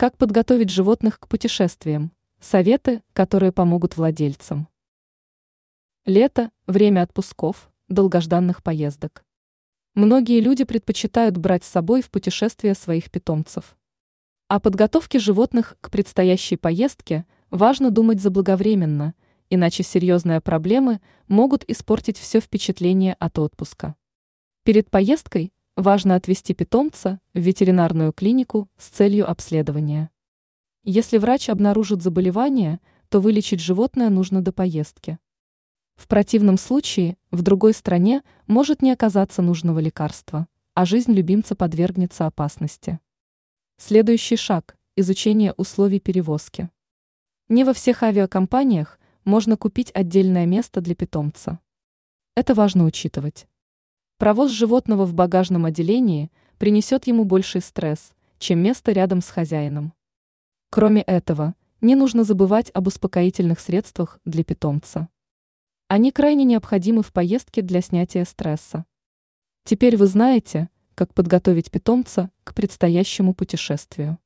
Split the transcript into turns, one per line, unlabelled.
Как подготовить животных к путешествиям? Советы, которые помогут владельцам. Лето – время отпусков, долгожданных поездок. Многие люди предпочитают брать с собой в путешествие своих питомцев. О подготовке животных к предстоящей поездке важно думать заблаговременно, иначе серьезные проблемы могут испортить все впечатление от отпуска. Перед поездкой важно отвести питомца в ветеринарную клинику с целью обследования. Если врач обнаружит заболевание, то вылечить животное нужно до поездки. В противном случае в другой стране может не оказаться нужного лекарства, а жизнь любимца подвергнется опасности. Следующий шаг – изучение условий перевозки. Не во всех авиакомпаниях можно купить отдельное место для питомца. Это важно учитывать. Провоз животного в багажном отделении принесет ему больший стресс, чем место рядом с хозяином. Кроме этого, не нужно забывать об успокоительных средствах для питомца. Они крайне необходимы в поездке для снятия стресса. Теперь вы знаете, как подготовить питомца к предстоящему путешествию.